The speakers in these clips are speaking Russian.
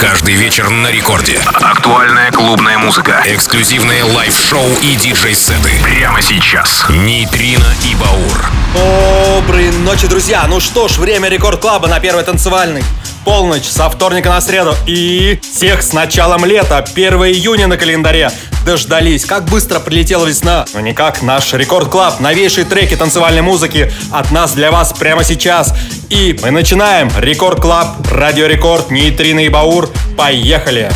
Каждый вечер на рекорде. Актуальная клубная музыка. Эксклюзивные live-шоу и диджей-сеты. Прямо сейчас. Нейтрино и Баур. Доброй ночи, друзья! Ну что ж, время Record Club а на первый танцевальный. Полночь со вторника на среду и всех с началом лета, 1 июня на календаре. Дождались, как быстро прилетела весна. Но никак наш Record Club, новейшие треки танцевальной музыки от нас для вас прямо сейчас. И мы начинаем. Рекорд клаб, радио рекорд, нейтрино и баур. Поехали!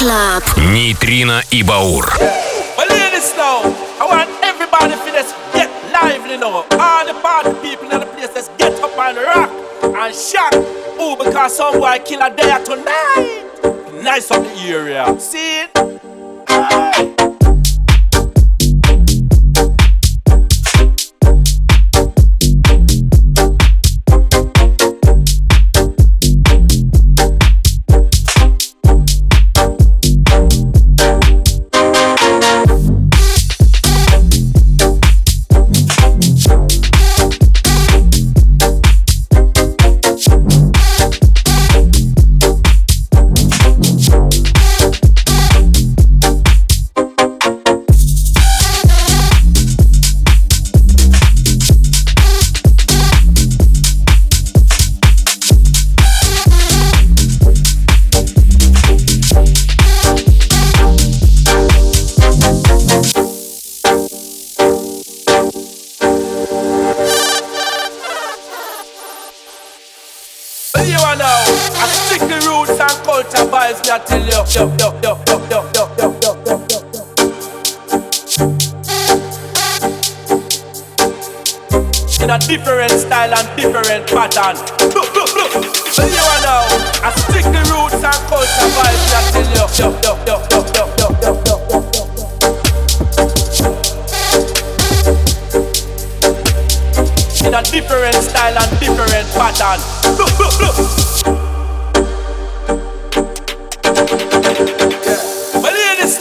Club. Нейтрино и Баур. I want everybody to get lively. All the people in the place, let's get up and rock and shock. Ooh, because some boy kill a day tonight. Nice of the area. See it? Aye.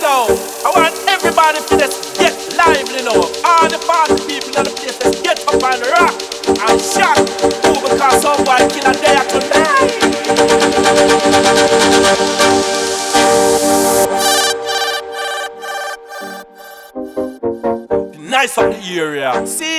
now. I want everybody to just get lively now. All the party people in the place, let's get up and rock and shout. Too because someone kill a day tonight. nice of the area. See?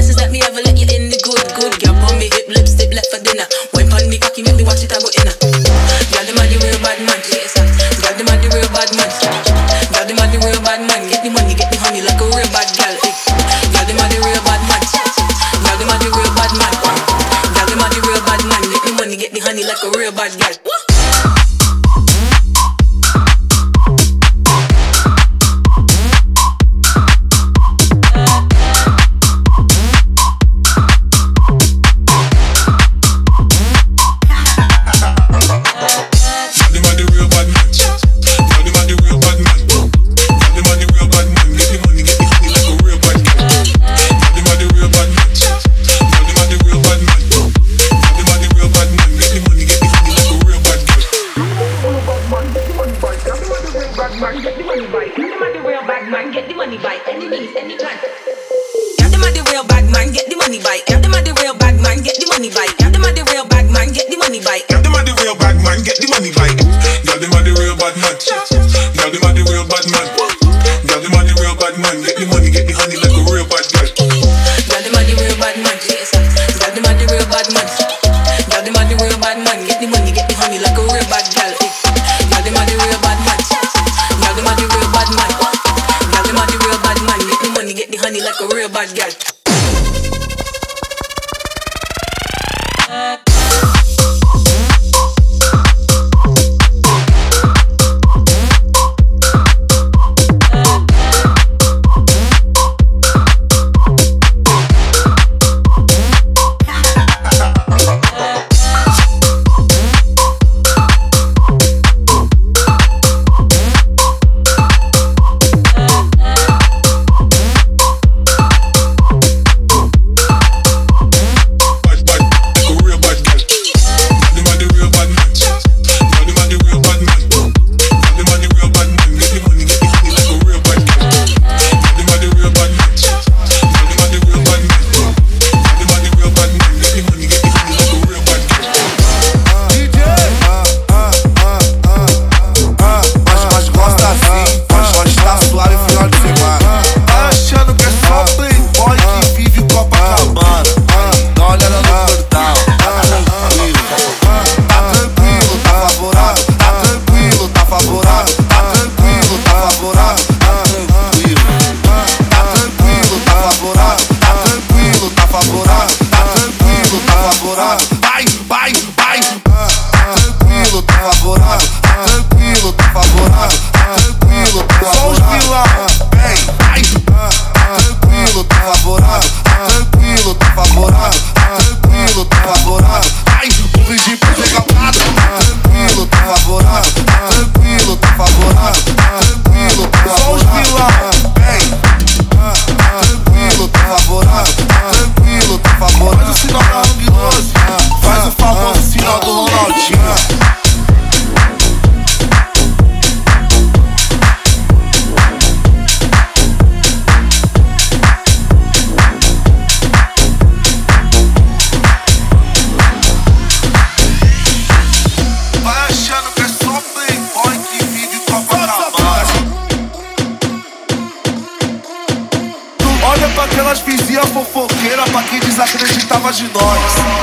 de nós,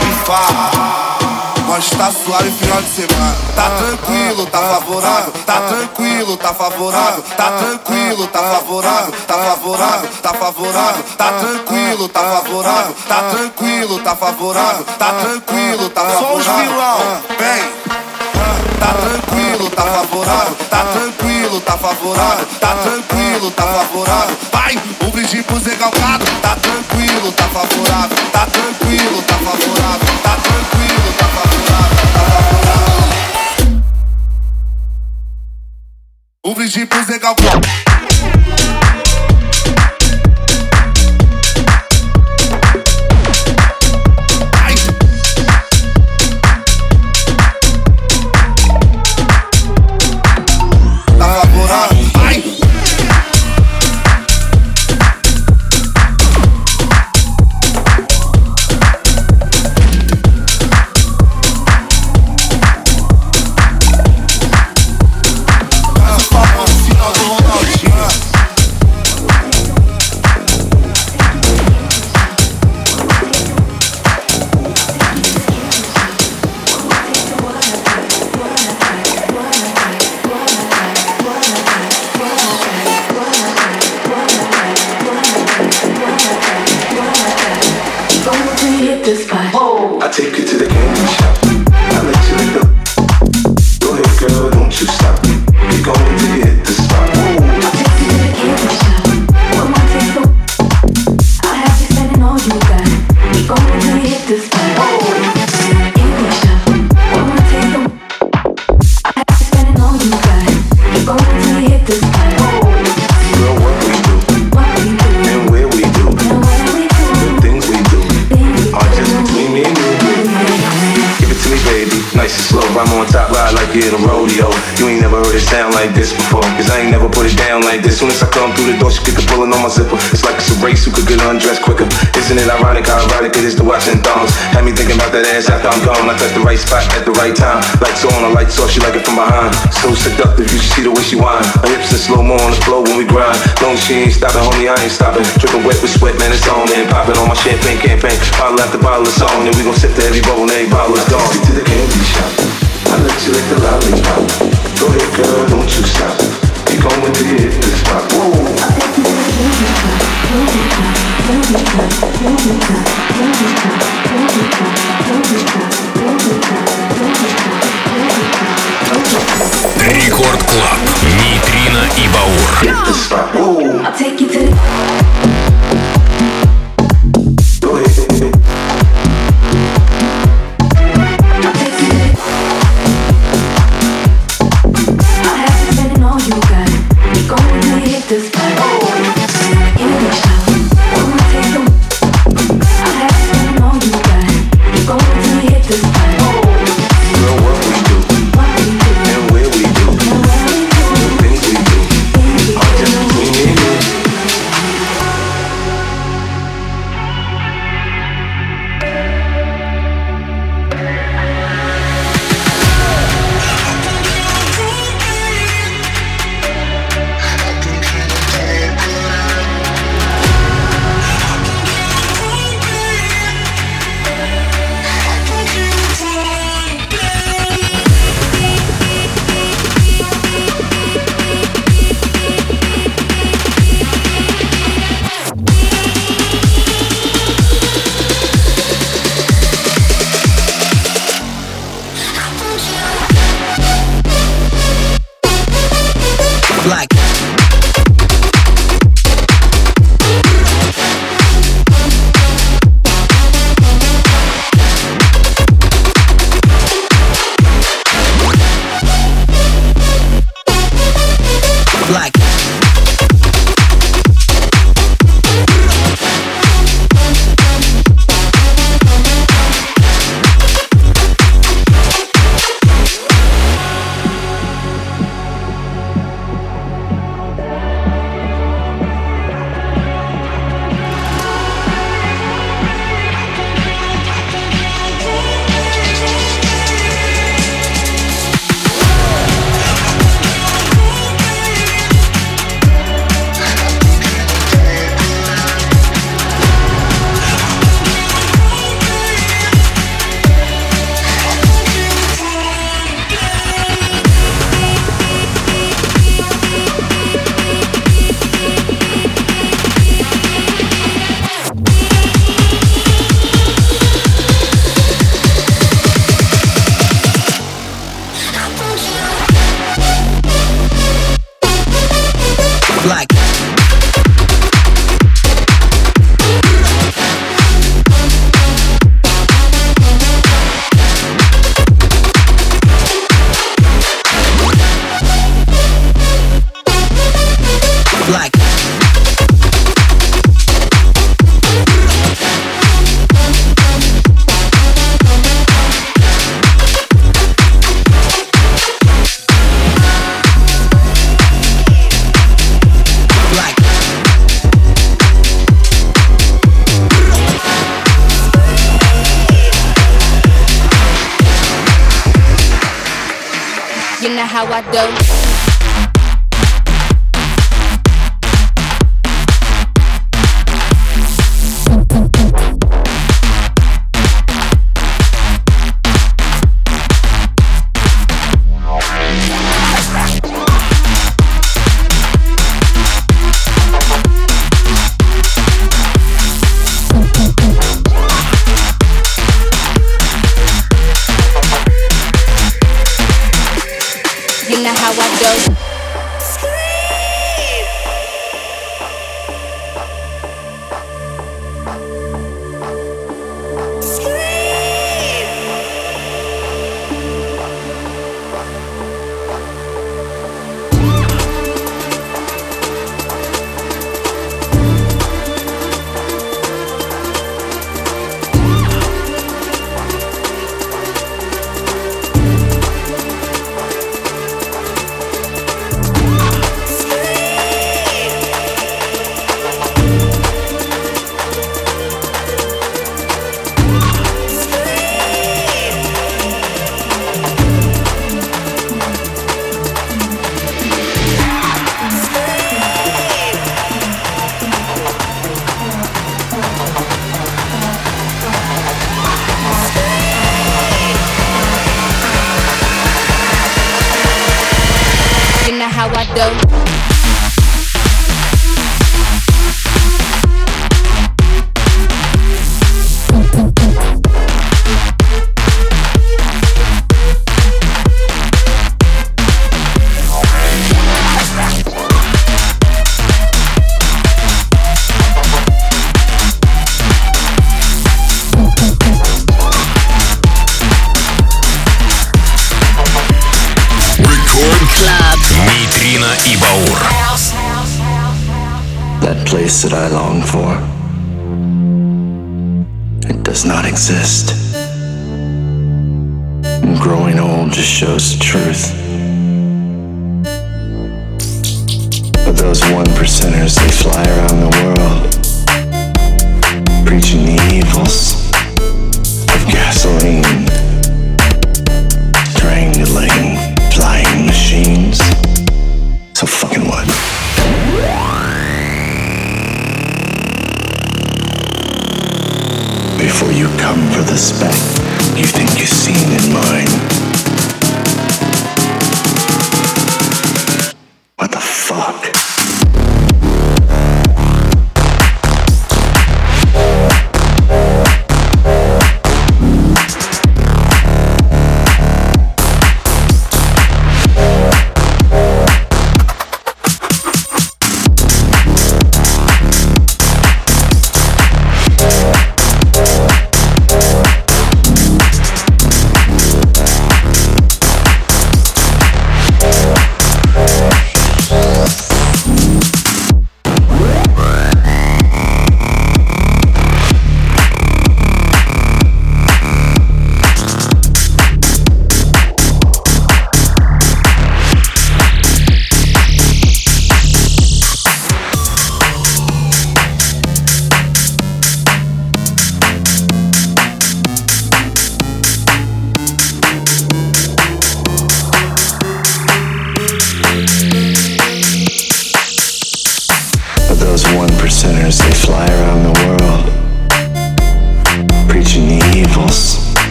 de fato. Nós tá suave final de semana. Tá, ah, ah, tá, ah, tá tranquilo, tá favorável. Tá tranquilo, tá favorável. Tá tranquilo, tá favorável. Tá favorável, tá favorável. Tá tranquilo, tá favorável. Tá tranquilo, tá favorável. Tá tranquilo, tá favorável. Só os vilão. Vem tá tranquilo, tá favorável, tá tranquilo, tá favorável, tá tranquilo, tá favorável. Vai, um brinde pro Zé Galgado, tá tranquilo, tá favorável, tá tranquilo, tá favorável, tá tranquilo, tá favorável, tá favorável. Um brinde pro Zé Galgado. Ass after I'm gone. I touch the right spot at the right time. Lights on, I lights off, she like it from behind. So seductive, you should see the way she whine. Her hips in slow mo on the floor when we grind. Long she ain't stopping, homie, I ain't stopping. Dripping wet with sweat, man, it's on and popping on my champagne campaign. Bottle after bottle is on, and we gon' sip to every bowl and every bottle is gone. To the candy shop. I let you lick the lollipop. Go ahead, girl, don't you stop. Keep going you hit the spot. Whoa. Рекорд Клаб. Нейтрино и Баур. I'll take you to the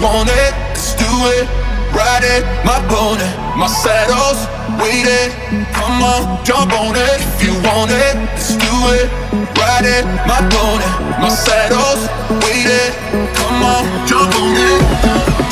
want it, let's do it. Ride it, my pony, my saddle's waiting. Come on, jump on it. If you want it, let's do it. Ride it, my pony, my saddle's waiting. Come on, jump on it.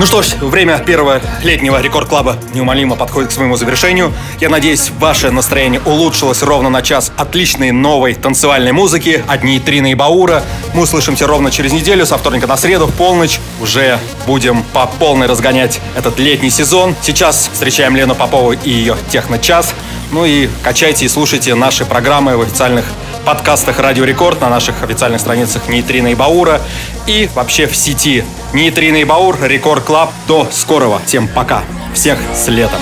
Ну что ж, время первого летнего рекорд-клаба неумолимо подходит к своему завершению. Я надеюсь, ваше настроение улучшилось ровно на час отличной новой танцевальной музыки от Нейтрина и Баура. Мы услышимся ровно через неделю, со вторника на среду, в полночь. Уже будем по полной разгонять этот летний сезон. Сейчас встречаем Лену Попову и ее техно-час. Ну и качайте и слушайте наши программы в официальных подкастах Радио Рекорд, на наших официальных страницах Нейтрина и Баура и вообще в сети Нейтрина и Баур, Record Club. До скорого. Всем пока. Всех с летом.